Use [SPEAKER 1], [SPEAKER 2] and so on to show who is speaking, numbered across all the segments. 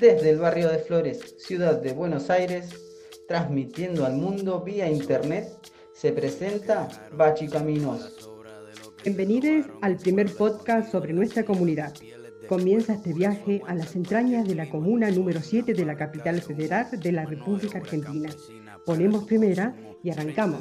[SPEAKER 1] desde el barrio de Flores, ciudad de Buenos Aires, transmitiendo al mundo vía internet, se presenta Bachi Caminos.
[SPEAKER 2] Bienvenidos al primer podcast sobre nuestra comunidad. Comienza este viaje a las entrañas de la comuna número 7 de la capital federal de la República Argentina. Ponemos primera y arrancamos.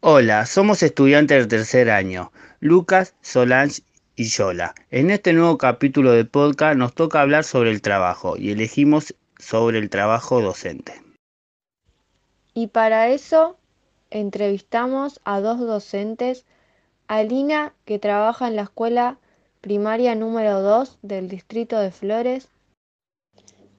[SPEAKER 3] Hola, somos estudiantes del tercer año, Lucas, Solange y Yola. En este nuevo capítulo de podcast nos toca hablar sobre el trabajo y elegimos sobre el trabajo docente.
[SPEAKER 4] Y para eso entrevistamos a dos docentes, a Lina, que trabaja en la escuela primaria número 2 del distrito de Flores.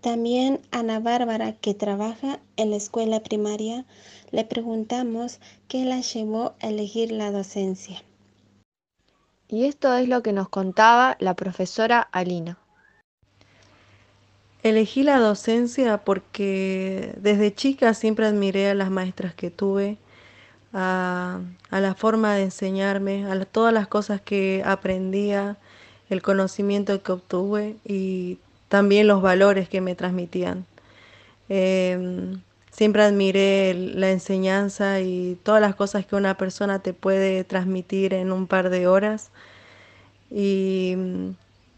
[SPEAKER 5] También a Ana Bárbara, que trabaja en la escuela primaria le preguntamos qué la llevó a elegir la docencia.
[SPEAKER 4] Y esto es lo que nos contaba la profesora Alina.
[SPEAKER 6] Elegí la docencia porque desde chica siempre admiré a las maestras que tuve, a, la forma de enseñarme, a todas las cosas que aprendía, el conocimiento que obtuve y también los valores que me transmitían. Em, Siempre admiré la enseñanza y todas las cosas que una persona te puede transmitir en un par de horas. Y mm,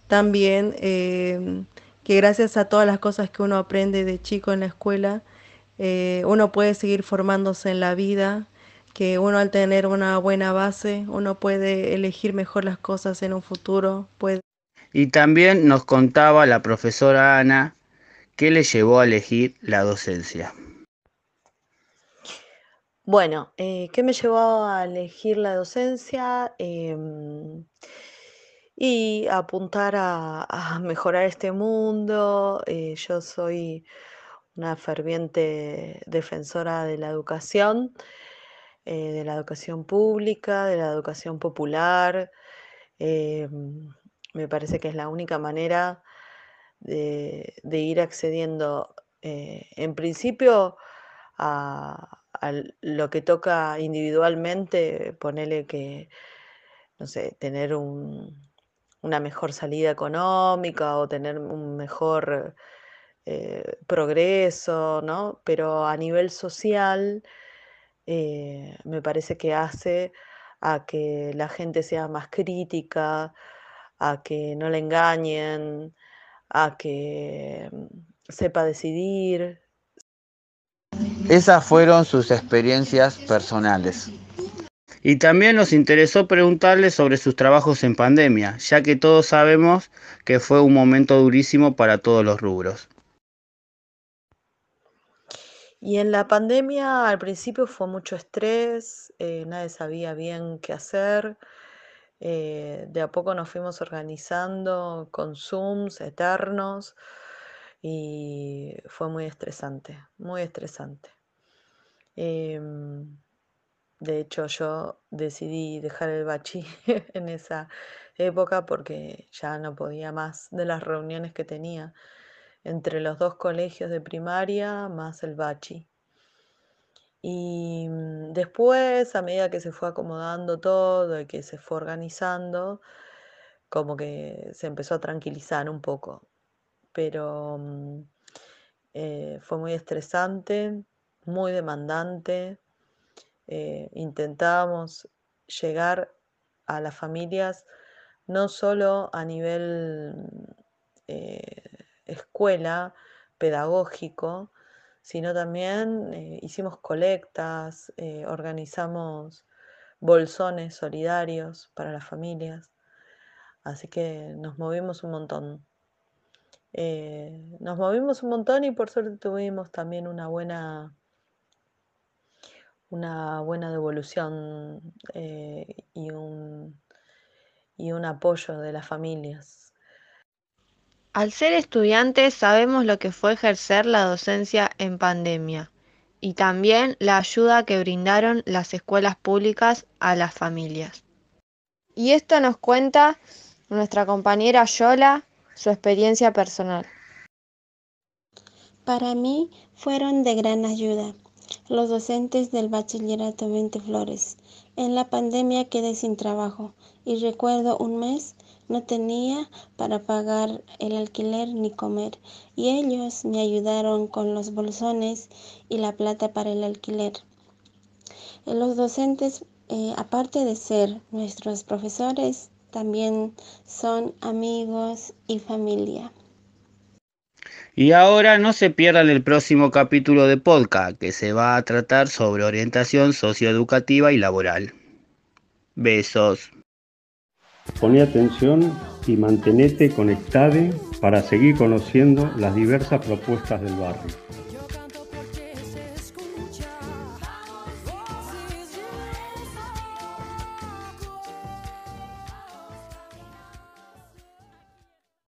[SPEAKER 6] también eh, que gracias a todas las cosas que uno aprende de chico en la escuela, eh, uno puede seguir formándose en la vida, que uno al tener una buena base, uno puede elegir mejor las cosas en un futuro.
[SPEAKER 3] Y también nos contaba la profesora Ana qué le llevó a elegir la docencia.
[SPEAKER 7] Bueno, eh, ¿qué me llevó a elegir la docencia? Em, y apuntar a, mejorar este mundo. Eh, yo soy una ferviente defensora de la educación, eh, de la educación pública, de la educación popular. Em, me parece que es la única manera de ir accediendo, en principio, a lo que toca individualmente, ponerle que, no sé, tener una mejor salida económica o tener un mejor eh, progreso, ¿no? Pero a nivel social eh, me parece que hace a que la gente sea más crítica, a que no le engañen, a que mm, sepa decidir,
[SPEAKER 3] esas fueron sus experiencias personales. Y también nos interesó preguntarle sobre sus trabajos en pandemia, ya que todos sabemos que fue un momento durísimo para todos los rubros.
[SPEAKER 7] Y en la pandemia al principio fue mucho estrés, eh, nadie sabía bien qué hacer. Eh, de a poco nos fuimos organizando con Zooms eternos y fue muy estresante, muy estresante. Em, de hecho, yo decidí dejar el bachi en esa época porque ya no podía más de las reuniones que tenía entre los dos colegios de primaria más el bachi. Y mm, después, a medida que se fue acomodando todo y que se fue organizando, como que se empezó a tranquilizar un poco. Pero mm, eh, fue muy estresante muy demandante. Eh, intentábamos llegar a las familias no solo a nivel eh, escuela, pedagógico, sino también eh, hicimos colectas, organizamos bolsones solidarios para las familias, así que nos movimos un montón. nos movimos un montón y por suerte tuvimos también una buena una buena devolución eh, y, un, y un apoyo de las familias.
[SPEAKER 4] Al ser estudiantes sabemos lo que fue ejercer la docencia en pandemia y también la ayuda que brindaron las escuelas públicas a las familias. Y esto nos cuenta nuestra compañera Yola su experiencia personal.
[SPEAKER 5] Para mí fueron de gran ayuda los docentes del bachillerato 20 Flores. En la pandemia quedé sin trabajo y recuerdo un mes no tenía para pagar el alquiler ni comer y ellos me ayudaron con los bolsones y la plata para el alquiler. Los docentes, eh, aparte de ser nuestros profesores, también son amigos y familia.
[SPEAKER 3] Y ahora no se pierdan el próximo capítulo de podcast que se va a tratar sobre orientación socioeducativa y laboral. Besos.
[SPEAKER 8] Poné atención y mantenete conectado para seguir conociendo las diversas propuestas del barrio.